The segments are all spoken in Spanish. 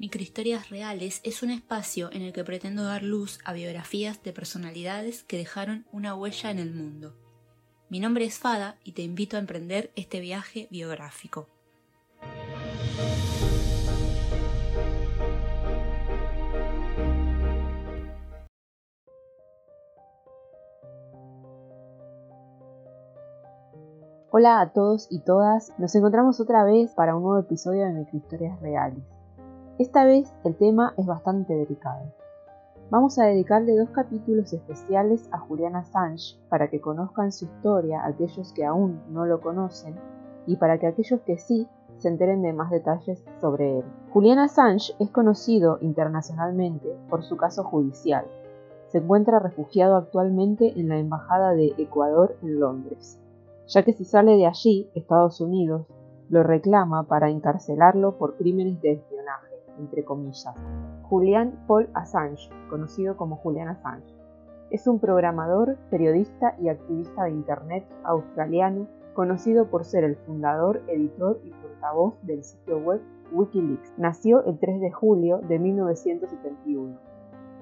Microhistorias Reales es un espacio en el que pretendo dar luz a biografías de personalidades que dejaron una huella en el mundo. Mi nombre es Fada y te invito a emprender este viaje biográfico. Hola a todos y todas, nos encontramos otra vez para un nuevo episodio de Microhistorias Reales. Esta vez el tema es bastante delicado. Vamos a dedicarle dos capítulos especiales a Julian Assange para que conozcan su historia aquellos que aún no lo conocen y para que aquellos que sí se enteren de más detalles sobre él. Julian Assange es conocido internacionalmente por su caso judicial. Se encuentra refugiado actualmente en la Embajada de Ecuador en Londres, ya que si sale de allí, Estados Unidos, lo reclama para encarcelarlo por crímenes de espionaje entre. Julian Paul Assange, conocido como Julian Assange. Es un programador, periodista y activista de Internet australiano, conocido por ser el fundador, editor y portavoz del sitio web Wikileaks. Nació el 3 de julio de 1971.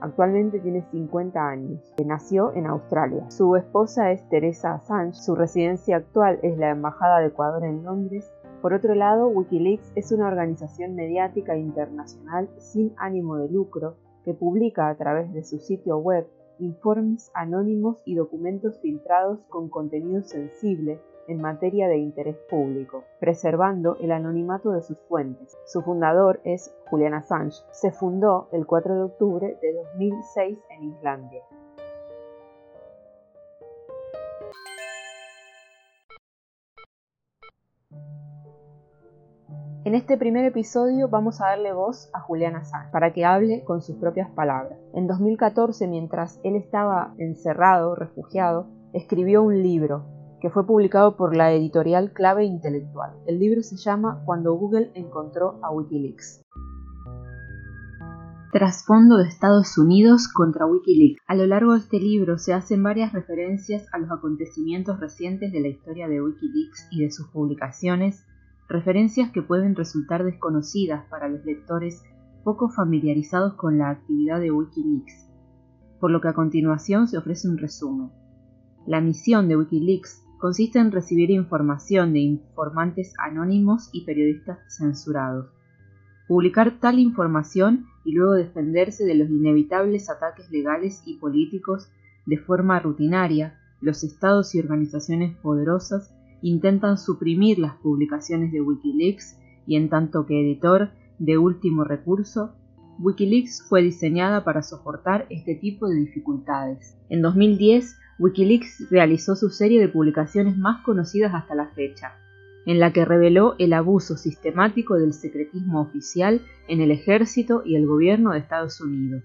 Actualmente tiene 50 años. Nació en Australia. Su esposa es Teresa Assange. Su residencia actual es la Embajada de Ecuador en Londres por otro lado, Wikileaks es una organización mediática internacional sin ánimo de lucro que publica a través de su sitio web informes anónimos y documentos filtrados con contenido sensible en materia de interés público, preservando el anonimato de sus fuentes. Su fundador es Julian Assange. Se fundó el 4 de octubre de 2006 en Islandia. En este primer episodio vamos a darle voz a Julián Assange para que hable con sus propias palabras. En 2014, mientras él estaba encerrado, refugiado, escribió un libro que fue publicado por la editorial Clave Intelectual. El libro se llama Cuando Google encontró a Wikileaks. Trasfondo de Estados Unidos contra Wikileaks. A lo largo de este libro se hacen varias referencias a los acontecimientos recientes de la historia de Wikileaks y de sus publicaciones referencias que pueden resultar desconocidas para los lectores poco familiarizados con la actividad de Wikileaks, por lo que a continuación se ofrece un resumen. La misión de Wikileaks consiste en recibir información de informantes anónimos y periodistas censurados, publicar tal información y luego defenderse de los inevitables ataques legales y políticos de forma rutinaria, los estados y organizaciones poderosas intentan suprimir las publicaciones de Wikileaks y en tanto que editor de último recurso, Wikileaks fue diseñada para soportar este tipo de dificultades. En 2010, Wikileaks realizó su serie de publicaciones más conocidas hasta la fecha, en la que reveló el abuso sistemático del secretismo oficial en el ejército y el gobierno de Estados Unidos.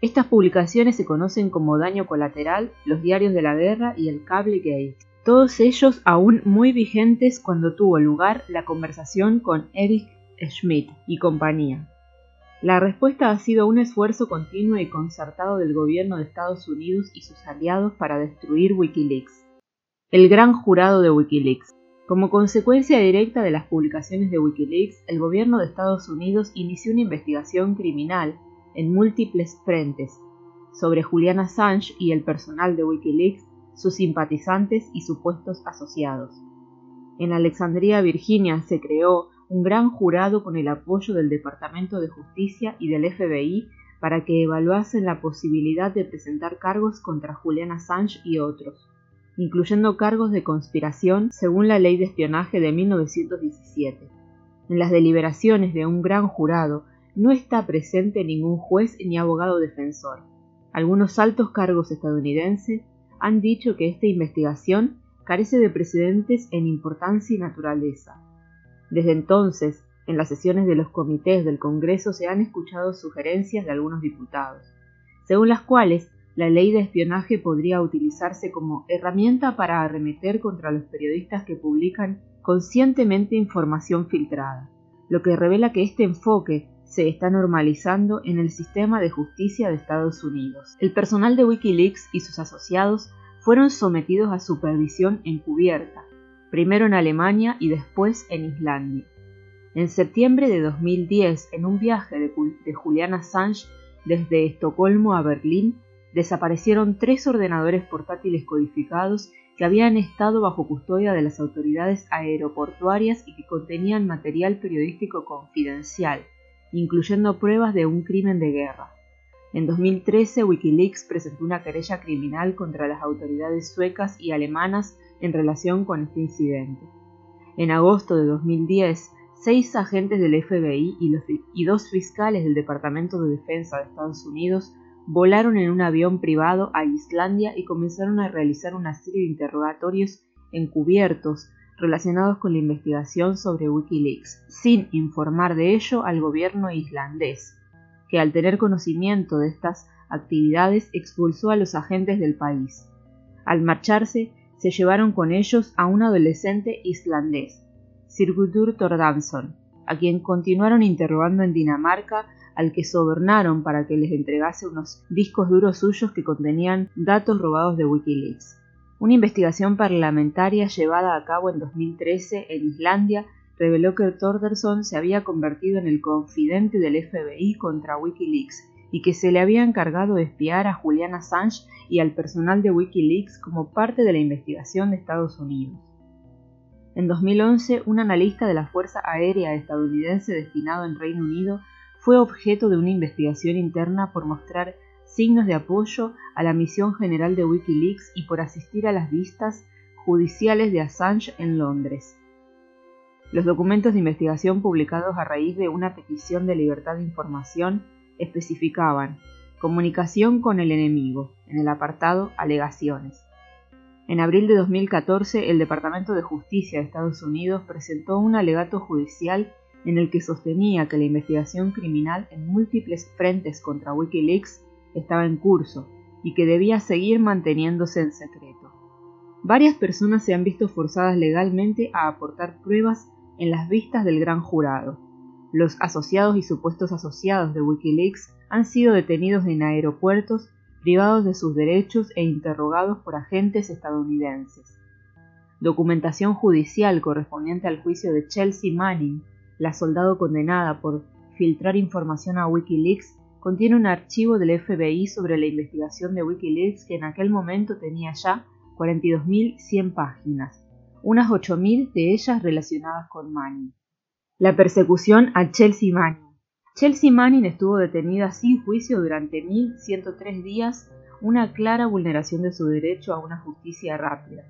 Estas publicaciones se conocen como daño colateral, los diarios de la guerra y el Cable Gate todos ellos aún muy vigentes cuando tuvo lugar la conversación con Eric Schmidt y compañía. La respuesta ha sido un esfuerzo continuo y concertado del gobierno de Estados Unidos y sus aliados para destruir Wikileaks. El gran jurado de Wikileaks. Como consecuencia directa de las publicaciones de Wikileaks, el gobierno de Estados Unidos inició una investigación criminal en múltiples frentes sobre Julian Assange y el personal de Wikileaks sus simpatizantes y supuestos asociados. En Alexandria, Virginia, se creó un gran jurado con el apoyo del Departamento de Justicia y del FBI para que evaluasen la posibilidad de presentar cargos contra Julian Assange y otros, incluyendo cargos de conspiración según la ley de espionaje de 1917. En las deliberaciones de un gran jurado no está presente ningún juez ni abogado defensor. Algunos altos cargos estadounidenses han dicho que esta investigación carece de precedentes en importancia y naturaleza. Desde entonces, en las sesiones de los comités del Congreso se han escuchado sugerencias de algunos diputados, según las cuales la ley de espionaje podría utilizarse como herramienta para arremeter contra los periodistas que publican conscientemente información filtrada, lo que revela que este enfoque se está normalizando en el sistema de justicia de Estados Unidos. El personal de Wikileaks y sus asociados fueron sometidos a supervisión encubierta, primero en Alemania y después en Islandia. En septiembre de 2010, en un viaje de, de Julian Assange desde Estocolmo a Berlín, desaparecieron tres ordenadores portátiles codificados que habían estado bajo custodia de las autoridades aeroportuarias y que contenían material periodístico confidencial, incluyendo pruebas de un crimen de guerra. En 2013, Wikileaks presentó una querella criminal contra las autoridades suecas y alemanas en relación con este incidente. En agosto de 2010, seis agentes del FBI y, dos fiscales del Departamento de Defensa de Estados Unidos volaron en un avión privado a Islandia y comenzaron a realizar una serie de interrogatorios encubiertos relacionados con la investigación sobre Wikileaks, sin informar de ello al gobierno islandés, que al tener conocimiento de estas actividades expulsó a los agentes del país. Al marcharse, se llevaron con ellos a un adolescente islandés, Sirgudur Tordansson, a quien continuaron interrogando en Dinamarca al que sobornaron para que les entregase unos discos duros suyos que contenían datos robados de Wikileaks. Una investigación parlamentaria llevada a cabo en 2013 en Islandia reveló que Torderson se había convertido en el confidente del FBI contra Wikileaks y que se le había encargado de espiar a Julian Assange y al personal de Wikileaks como parte de la investigación de Estados Unidos. En 2011, un analista de la Fuerza Aérea estadounidense destinado en Reino Unido fue objeto de una investigación interna por mostrar signos de apoyo a la misión general de Wikileaks y por asistir a las vistas judiciales de Assange en Londres. Los documentos de investigación publicados a raíz de una petición de libertad de información especificaban comunicación con el enemigo, en el apartado Alegaciones. En abril de 2014, el Departamento de Justicia de Estados Unidos presentó un alegato judicial en el que sostenía que la investigación criminal en múltiples frentes contra Wikileaks estaba en curso y que debía seguir manteniéndose en secreto. Varias personas se han visto forzadas legalmente a aportar pruebas en las vistas del gran jurado. Los asociados y supuestos asociados de Wikileaks han sido detenidos en aeropuertos, privados de sus derechos e interrogados por agentes estadounidenses. Documentación judicial correspondiente al juicio de Chelsea Manning, la soldado condenada por filtrar información a Wikileaks, contiene un archivo del FBI sobre la investigación de Wikileaks que en aquel momento tenía ya 42.100 páginas, unas 8.000 de ellas relacionadas con Manning. La persecución a Chelsea Manning. Chelsea Manning estuvo detenida sin juicio durante 1.103 días, una clara vulneración de su derecho a una justicia rápida.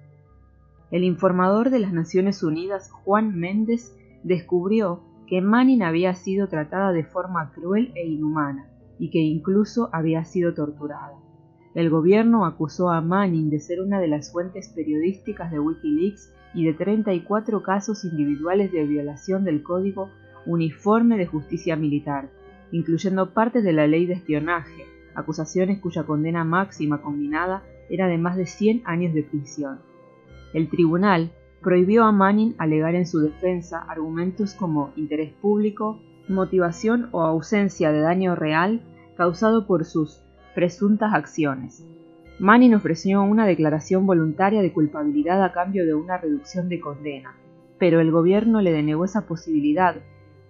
El informador de las Naciones Unidas, Juan Méndez, descubrió que Manning había sido tratada de forma cruel e inhumana y que incluso había sido torturada. El gobierno acusó a Manning de ser una de las fuentes periodísticas de Wikileaks y de 34 casos individuales de violación del Código Uniforme de Justicia Militar, incluyendo partes de la ley de espionaje, acusaciones cuya condena máxima combinada era de más de 100 años de prisión. El tribunal prohibió a Manning alegar en su defensa argumentos como interés público, motivación o ausencia de daño real causado por sus presuntas acciones. Manning ofreció una declaración voluntaria de culpabilidad a cambio de una reducción de condena, pero el gobierno le denegó esa posibilidad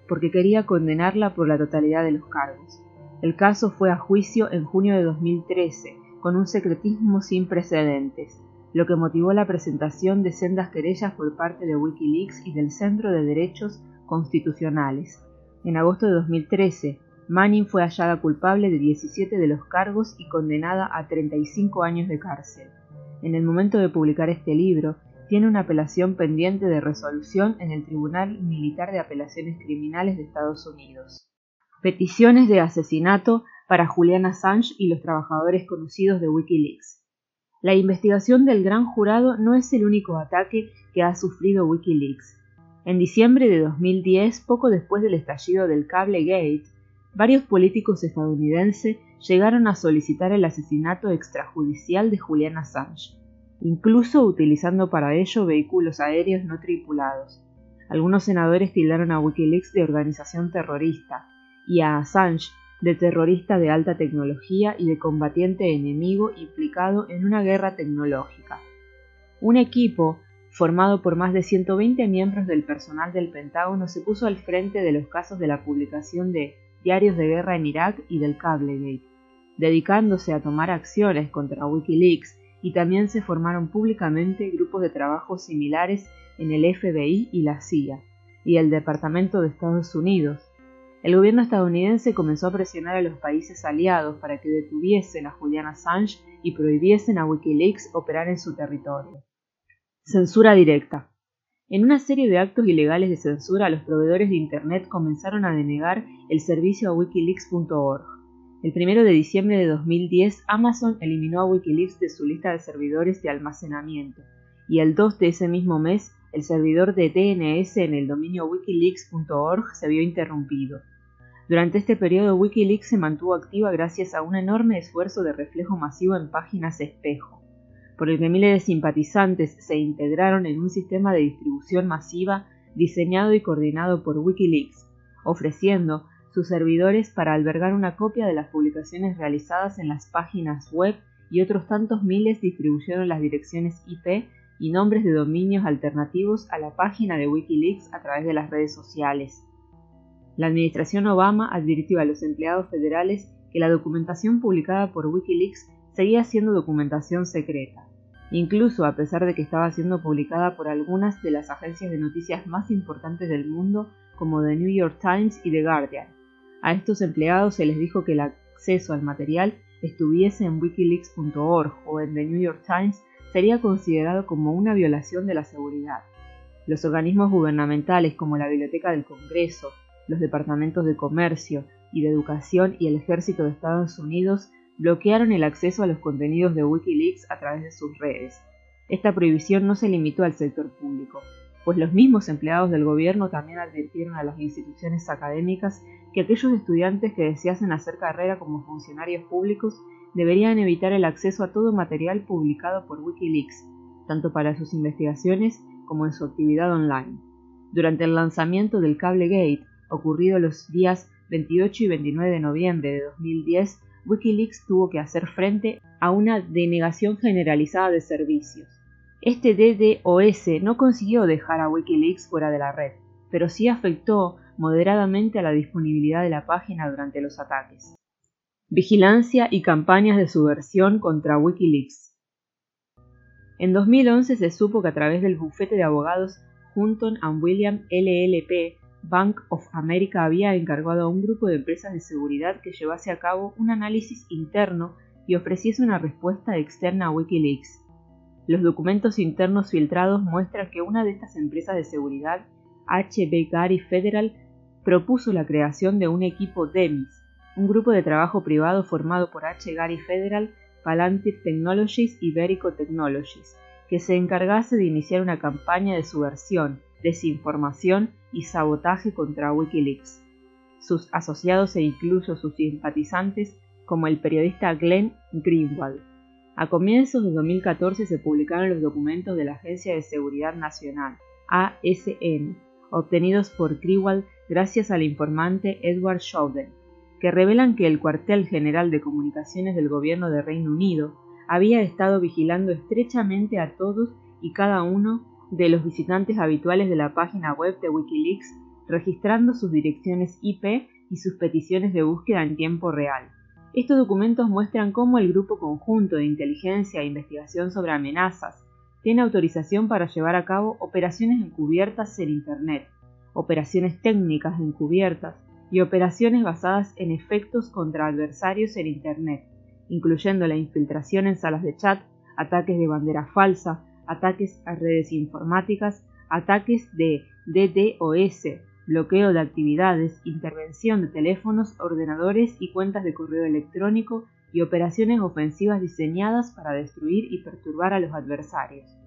porque quería condenarla por la totalidad de los cargos. El caso fue a juicio en junio de 2013, con un secretismo sin precedentes, lo que motivó la presentación de sendas querellas por parte de Wikileaks y del Centro de Derechos Constitucionales. En agosto de 2013, Manning fue hallada culpable de 17 de los cargos y condenada a 35 años de cárcel. En el momento de publicar este libro, tiene una apelación pendiente de resolución en el Tribunal Militar de Apelaciones Criminales de Estados Unidos. Peticiones de asesinato para Julian Assange y los trabajadores conocidos de Wikileaks. La investigación del gran jurado no es el único ataque que ha sufrido Wikileaks. En diciembre de 2010, poco después del estallido del Cable Gate, varios políticos estadounidenses llegaron a solicitar el asesinato extrajudicial de Julian Assange, incluso utilizando para ello vehículos aéreos no tripulados. Algunos senadores tildaron a Wikileaks de organización terrorista y a Assange de terrorista de alta tecnología y de combatiente enemigo implicado en una guerra tecnológica. Un equipo formado por más de 120 miembros del personal del Pentágono, se puso al frente de los casos de la publicación de diarios de guerra en Irak y del Cablegate, dedicándose a tomar acciones contra Wikileaks y también se formaron públicamente grupos de trabajo similares en el FBI y la CIA y el Departamento de Estados Unidos. El gobierno estadounidense comenzó a presionar a los países aliados para que detuviesen a Julian Assange y prohibiesen a Wikileaks operar en su territorio. Censura directa. En una serie de actos ilegales de censura, los proveedores de Internet comenzaron a denegar el servicio a wikileaks.org. El 1 de diciembre de 2010, Amazon eliminó a Wikileaks de su lista de servidores de almacenamiento, y el 2 de ese mismo mes, el servidor de DNS en el dominio wikileaks.org se vio interrumpido. Durante este periodo, Wikileaks se mantuvo activa gracias a un enorme esfuerzo de reflejo masivo en páginas espejo por el que miles de simpatizantes se integraron en un sistema de distribución masiva diseñado y coordinado por Wikileaks, ofreciendo sus servidores para albergar una copia de las publicaciones realizadas en las páginas web y otros tantos miles distribuyeron las direcciones IP y nombres de dominios alternativos a la página de Wikileaks a través de las redes sociales. La administración Obama advirtió a los empleados federales que la documentación publicada por Wikileaks seguía siendo documentación secreta incluso a pesar de que estaba siendo publicada por algunas de las agencias de noticias más importantes del mundo como The New York Times y The Guardian. A estos empleados se les dijo que el acceso al material estuviese en wikileaks.org o en The New York Times sería considerado como una violación de la seguridad. Los organismos gubernamentales como la Biblioteca del Congreso, los departamentos de Comercio y de Educación y el Ejército de Estados Unidos bloquearon el acceso a los contenidos de Wikileaks a través de sus redes. Esta prohibición no se limitó al sector público, pues los mismos empleados del gobierno también advirtieron a las instituciones académicas que aquellos estudiantes que deseasen hacer carrera como funcionarios públicos deberían evitar el acceso a todo material publicado por Wikileaks, tanto para sus investigaciones como en su actividad online. Durante el lanzamiento del Cablegate, ocurrido los días 28 y 29 de noviembre de 2010, Wikileaks tuvo que hacer frente a una denegación generalizada de servicios. Este DDoS no consiguió dejar a Wikileaks fuera de la red, pero sí afectó moderadamente a la disponibilidad de la página durante los ataques. Vigilancia y campañas de subversión contra Wikileaks. En 2011 se supo que a través del bufete de abogados Hunton William LLP Bank of America había encargado a un grupo de empresas de seguridad que llevase a cabo un análisis interno y ofreciese una respuesta externa a Wikileaks. Los documentos internos filtrados muestran que una de estas empresas de seguridad, HB Gary Federal, propuso la creación de un equipo DEMIS, un grupo de trabajo privado formado por H. Gary Federal, Palantir Technologies y Verico Technologies, que se encargase de iniciar una campaña de subversión, desinformación y sabotaje contra Wikileaks. Sus asociados e incluso sus simpatizantes, como el periodista Glenn Greenwald. A comienzos de 2014 se publicaron los documentos de la Agencia de Seguridad Nacional, ASN, obtenidos por Greenwald gracias al informante Edward Snowden, que revelan que el cuartel general de comunicaciones del gobierno de Reino Unido había estado vigilando estrechamente a todos y cada uno de los visitantes habituales de la página web de Wikileaks registrando sus direcciones IP y sus peticiones de búsqueda en tiempo real. Estos documentos muestran cómo el Grupo Conjunto de Inteligencia e Investigación sobre Amenazas tiene autorización para llevar a cabo operaciones encubiertas en Internet, operaciones técnicas encubiertas y operaciones basadas en efectos contra adversarios en Internet, incluyendo la infiltración en salas de chat, ataques de bandera falsa, ataques a redes informáticas, ataques de DDoS, bloqueo de actividades, intervención de teléfonos, ordenadores y cuentas de correo electrónico y operaciones ofensivas diseñadas para destruir y perturbar a los adversarios.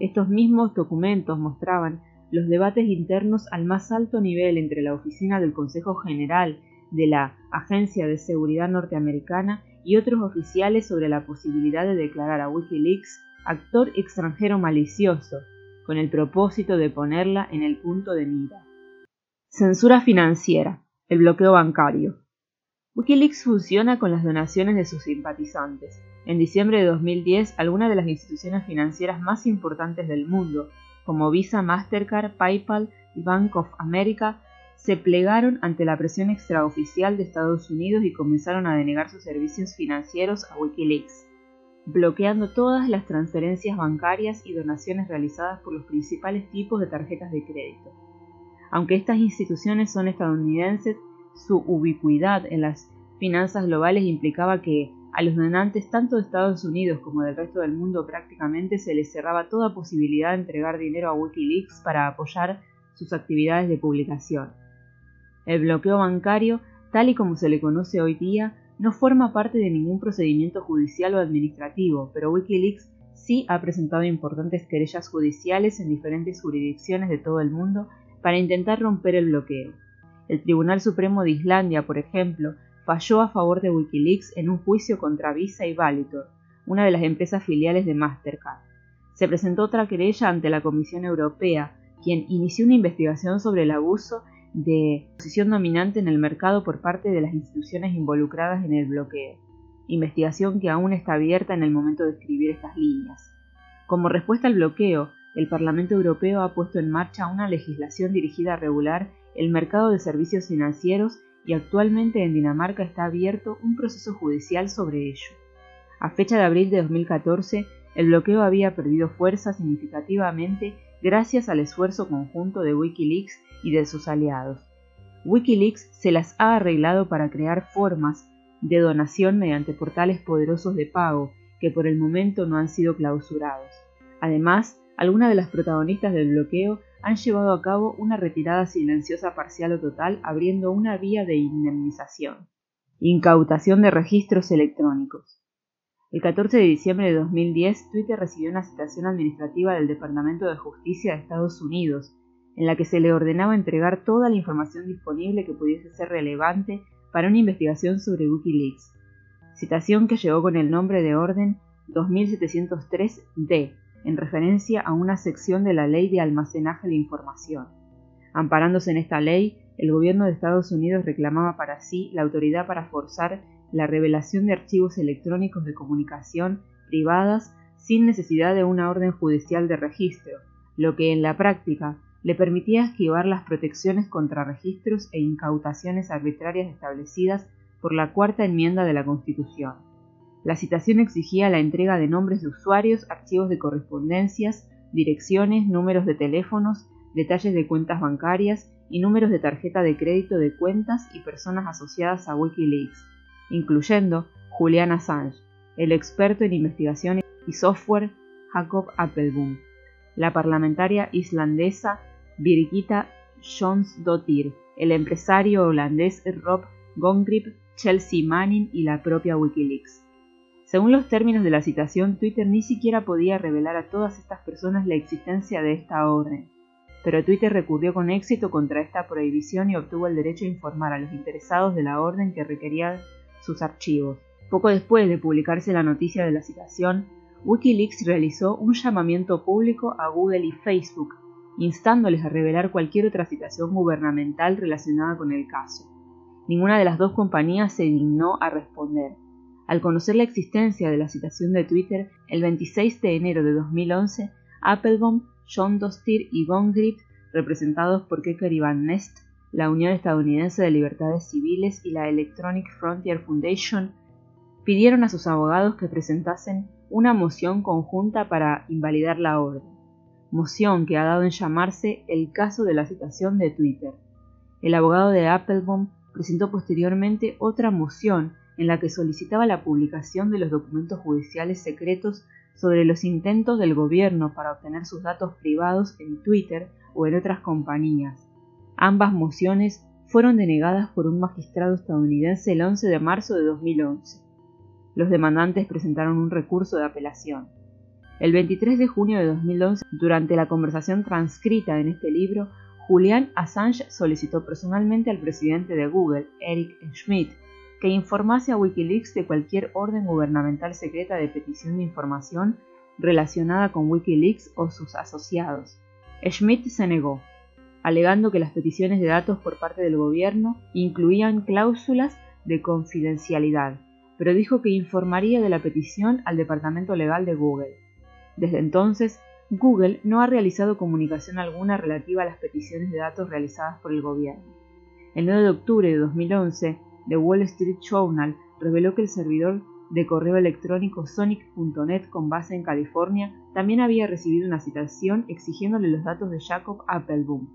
Estos mismos documentos mostraban los debates internos al más alto nivel entre la oficina del Consejo General de la Agencia de Seguridad norteamericana y otros oficiales sobre la posibilidad de declarar a Wikileaks actor extranjero malicioso, con el propósito de ponerla en el punto de mira. Censura financiera, el bloqueo bancario. Wikileaks funciona con las donaciones de sus simpatizantes. En diciembre de 2010, algunas de las instituciones financieras más importantes del mundo, como Visa, Mastercard, PayPal y Bank of America, se plegaron ante la presión extraoficial de Estados Unidos y comenzaron a denegar sus servicios financieros a Wikileaks, bloqueando todas las transferencias bancarias y donaciones realizadas por los principales tipos de tarjetas de crédito. Aunque estas instituciones son estadounidenses, su ubicuidad en las finanzas globales implicaba que a los donantes tanto de Estados Unidos como del resto del mundo prácticamente se les cerraba toda posibilidad de entregar dinero a Wikileaks para apoyar sus actividades de publicación. El bloqueo bancario, tal y como se le conoce hoy día, no forma parte de ningún procedimiento judicial o administrativo, pero Wikileaks sí ha presentado importantes querellas judiciales en diferentes jurisdicciones de todo el mundo para intentar romper el bloqueo. El Tribunal Supremo de Islandia, por ejemplo, falló a favor de Wikileaks en un juicio contra Visa y Valitor, una de las empresas filiales de Mastercard. Se presentó otra querella ante la Comisión Europea, quien inició una investigación sobre el abuso de posición dominante en el mercado por parte de las instituciones involucradas en el bloqueo, investigación que aún está abierta en el momento de escribir estas líneas. Como respuesta al bloqueo, el Parlamento Europeo ha puesto en marcha una legislación dirigida a regular el mercado de servicios financieros y actualmente en Dinamarca está abierto un proceso judicial sobre ello. A fecha de abril de 2014, el bloqueo había perdido fuerza significativamente gracias al esfuerzo conjunto de Wikileaks y de sus aliados. Wikileaks se las ha arreglado para crear formas de donación mediante portales poderosos de pago que por el momento no han sido clausurados. Además, algunas de las protagonistas del bloqueo han llevado a cabo una retirada silenciosa parcial o total abriendo una vía de indemnización. Incautación de registros electrónicos. El 14 de diciembre de 2010, Twitter recibió una citación administrativa del Departamento de Justicia de Estados Unidos, en la que se le ordenaba entregar toda la información disponible que pudiese ser relevante para una investigación sobre Wikileaks. Citación que llegó con el nombre de orden 2703D, en referencia a una sección de la Ley de Almacenaje de Información. Amparándose en esta ley, el gobierno de Estados Unidos reclamaba para sí la autoridad para forzar la revelación de archivos electrónicos de comunicación privadas sin necesidad de una orden judicial de registro, lo que en la práctica le permitía esquivar las protecciones contra registros e incautaciones arbitrarias establecidas por la cuarta enmienda de la Constitución. La citación exigía la entrega de nombres de usuarios, archivos de correspondencias, direcciones, números de teléfonos, detalles de cuentas bancarias y números de tarjeta de crédito de cuentas y personas asociadas a Wikileaks, incluyendo Julian Assange, el experto en investigación y software Jacob Appelboom, la parlamentaria islandesa Birgitta Jonsdottir, el empresario holandés Rob Gongrip, Chelsea Manning y la propia Wikileaks. Según los términos de la citación, Twitter ni siquiera podía revelar a todas estas personas la existencia de esta orden, pero Twitter recurrió con éxito contra esta prohibición y obtuvo el derecho a informar a los interesados de la orden que requería sus archivos. Poco después de publicarse la noticia de la citación, Wikileaks realizó un llamamiento público a Google y Facebook, instándoles a revelar cualquier otra citación gubernamental relacionada con el caso. Ninguna de las dos compañías se dignó a responder. Al conocer la existencia de la citación de Twitter, el 26 de enero de 2011, Applebaum, John Dostir y Von Grip, representados por Kecker y Van Nest, la Unión Estadounidense de Libertades Civiles y la Electronic Frontier Foundation pidieron a sus abogados que presentasen una moción conjunta para invalidar la orden, moción que ha dado en llamarse el caso de la citación de Twitter. El abogado de Applebaum presentó posteriormente otra moción en la que solicitaba la publicación de los documentos judiciales secretos sobre los intentos del gobierno para obtener sus datos privados en Twitter o en otras compañías, Ambas mociones fueron denegadas por un magistrado estadounidense el 11 de marzo de 2011. Los demandantes presentaron un recurso de apelación. El 23 de junio de 2011, durante la conversación transcrita en este libro, Julian Assange solicitó personalmente al presidente de Google, Eric Schmidt, que informase a Wikileaks de cualquier orden gubernamental secreta de petición de información relacionada con Wikileaks o sus asociados. Schmidt se negó, alegando que las peticiones de datos por parte del gobierno incluían cláusulas de confidencialidad, pero dijo que informaría de la petición al departamento legal de Google. Desde entonces, Google no ha realizado comunicación alguna relativa a las peticiones de datos realizadas por el gobierno. El 9 de octubre de 2011, The Wall Street Journal reveló que el servidor de correo electrónico sonic.net con base en California también había recibido una citación exigiéndole los datos de Jacob Appelboom.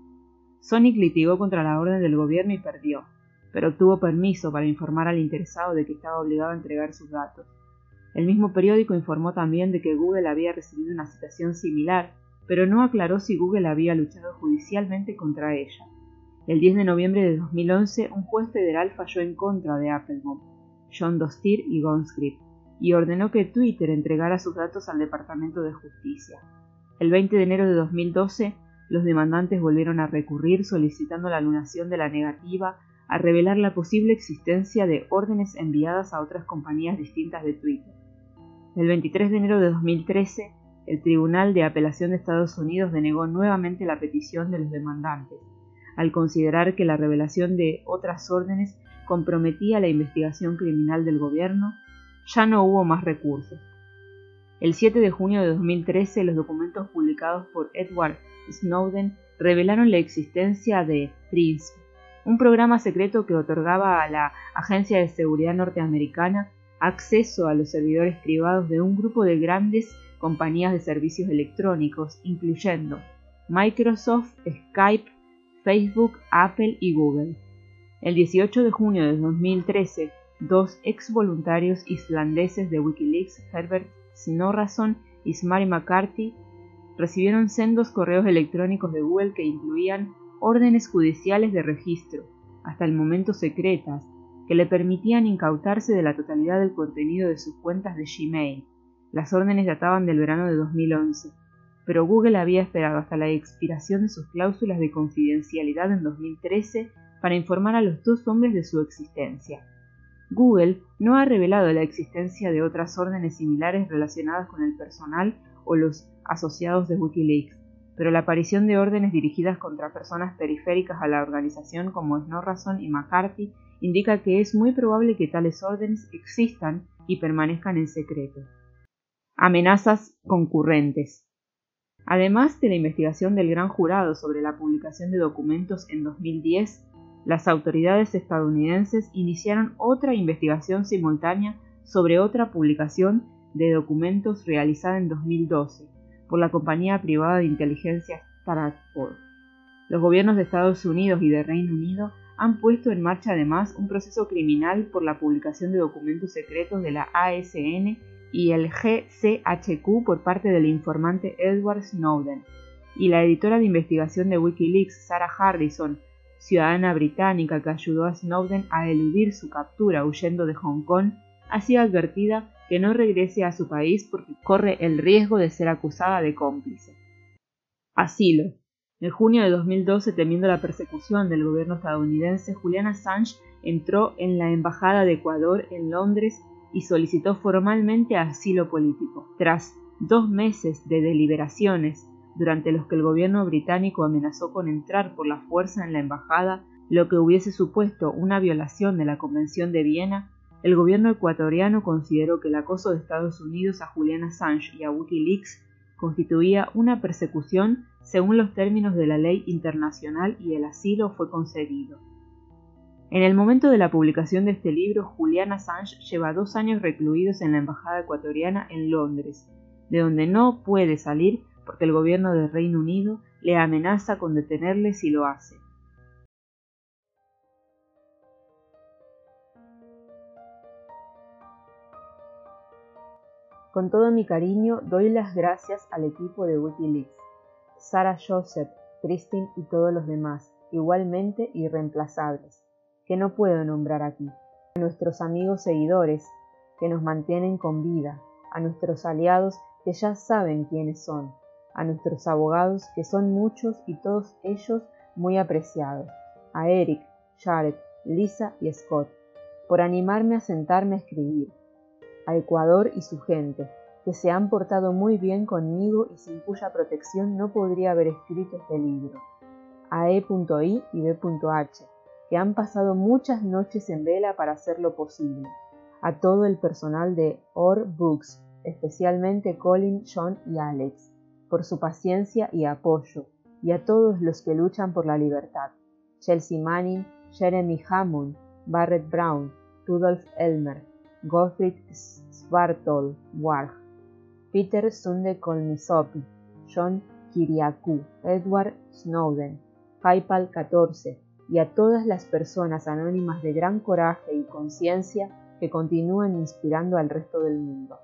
Sonic litigó contra la orden del gobierno y perdió, pero obtuvo permiso para informar al interesado de que estaba obligado a entregar sus datos. El mismo periódico informó también de que Google había recibido una citación similar, pero no aclaró si Google había luchado judicialmente contra ella. El 10 de noviembre de 2011, un juez federal falló en contra de Applebaum, John Dostir y Gonscript, y ordenó que Twitter entregara sus datos al Departamento de Justicia. El 20 de enero de 2012, los demandantes volvieron a recurrir solicitando la anunación de la negativa a revelar la posible existencia de órdenes enviadas a otras compañías distintas de Twitter. El 23 de enero de 2013, el Tribunal de Apelación de Estados Unidos denegó nuevamente la petición de los demandantes al considerar que la revelación de otras órdenes comprometía la investigación criminal del gobierno, ya no hubo más recursos. El 7 de junio de 2013, los documentos publicados por Edward Snowden revelaron la existencia de PRINCE, un programa secreto que otorgaba a la Agencia de Seguridad norteamericana acceso a los servidores privados de un grupo de grandes compañías de servicios electrónicos, incluyendo Microsoft, Skype, Facebook, Apple y Google. El 18 de junio de 2013, dos ex voluntarios islandeses de Wikileaks, Herbert Snorrason y Smari McCarthy, recibieron sendos correos electrónicos de Google que incluían órdenes judiciales de registro, hasta el momento secretas, que le permitían incautarse de la totalidad del contenido de sus cuentas de Gmail. Las órdenes databan del verano de 2011 pero Google había esperado hasta la expiración de sus cláusulas de confidencialidad en 2013 para informar a los dos hombres de su existencia. Google no ha revelado la existencia de otras órdenes similares relacionadas con el personal o los asociados de Wikileaks, pero la aparición de órdenes dirigidas contra personas periféricas a la organización como Snorrason y McCarthy indica que es muy probable que tales órdenes existan y permanezcan en secreto. Amenazas concurrentes. Además de la investigación del Gran Jurado sobre la publicación de documentos en 2010, las autoridades estadounidenses iniciaron otra investigación simultánea sobre otra publicación de documentos realizada en 2012 por la compañía privada de inteligencia Stratford. Los gobiernos de Estados Unidos y de Reino Unido han puesto en marcha además un proceso criminal por la publicación de documentos secretos de la ASN y el GCHQ por parte del informante Edward Snowden, y la editora de investigación de Wikileaks, Sarah Hardison, ciudadana británica que ayudó a Snowden a eludir su captura huyendo de Hong Kong, ha sido advertida que no regrese a su país porque corre el riesgo de ser acusada de cómplice. Asilo. En junio de 2012, temiendo la persecución del gobierno estadounidense, Julian Assange entró en la Embajada de Ecuador en Londres y solicitó formalmente asilo político. Tras dos meses de deliberaciones, durante los que el gobierno británico amenazó con entrar por la fuerza en la embajada, lo que hubiese supuesto una violación de la Convención de Viena, el gobierno ecuatoriano consideró que el acoso de Estados Unidos a Julian Assange y a Wikileaks constituía una persecución según los términos de la ley internacional y el asilo fue concedido. En el momento de la publicación de este libro, Julian Assange lleva dos años recluidos en la Embajada ecuatoriana en Londres, de donde no puede salir porque el gobierno del Reino Unido le amenaza con detenerle si lo hace. Con todo mi cariño doy las gracias al equipo de Wikileaks, Sarah Joseph, Christine y todos los demás, igualmente irreemplazables que no puedo nombrar aquí, a nuestros amigos seguidores que nos mantienen con vida, a nuestros aliados que ya saben quiénes son, a nuestros abogados que son muchos y todos ellos muy apreciados, a Eric, Jared, Lisa y Scott, por animarme a sentarme a escribir, a Ecuador y su gente, que se han portado muy bien conmigo y sin cuya protección no podría haber escrito este libro, a E.I y B.H, que han pasado muchas noches en vela para hacerlo posible, a todo el personal de Or Books, especialmente Colin, John y Alex, por su paciencia y apoyo, y a todos los que luchan por la libertad. Chelsea Manning, Jeremy Hammond, Barrett Brown, Rudolf Elmer, Gottfried Svartol Warg, Peter Sunde Kolmisopi, John Kiriakou, Edward Snowden, Haipal 14 y a todas las personas anónimas de gran coraje y conciencia que continúan inspirando al resto del mundo.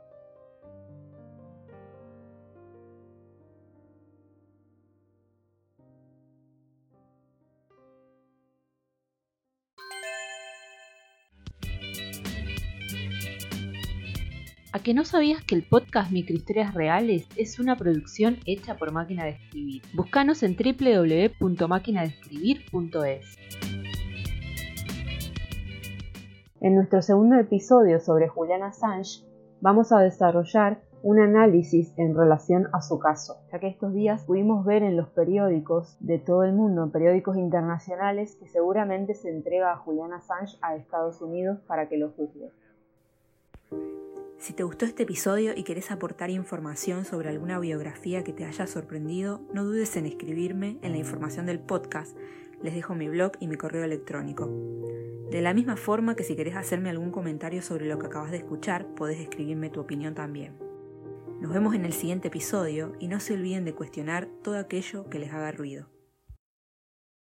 ¿A que no sabías que el podcast Microhistorias Reales es una producción hecha por Máquina de Escribir? Búscanos en www.maquinadescribir.es. En nuestro segundo episodio sobre Julian Assange vamos a desarrollar un análisis en relación a su caso, ya que estos días pudimos ver en los periódicos de todo el mundo, periódicos internacionales, que seguramente se entrega a Julian Assange a Estados Unidos para que lo juzgue. Si te gustó este episodio y querés aportar información sobre alguna biografía que te haya sorprendido, no dudes en escribirme en la información del podcast. Les dejo mi blog y mi correo electrónico. De la misma forma que si querés hacerme algún comentario sobre lo que acabas de escuchar, podés escribirme tu opinión también. Nos vemos en el siguiente episodio y no se olviden de cuestionar todo aquello que les haga ruido.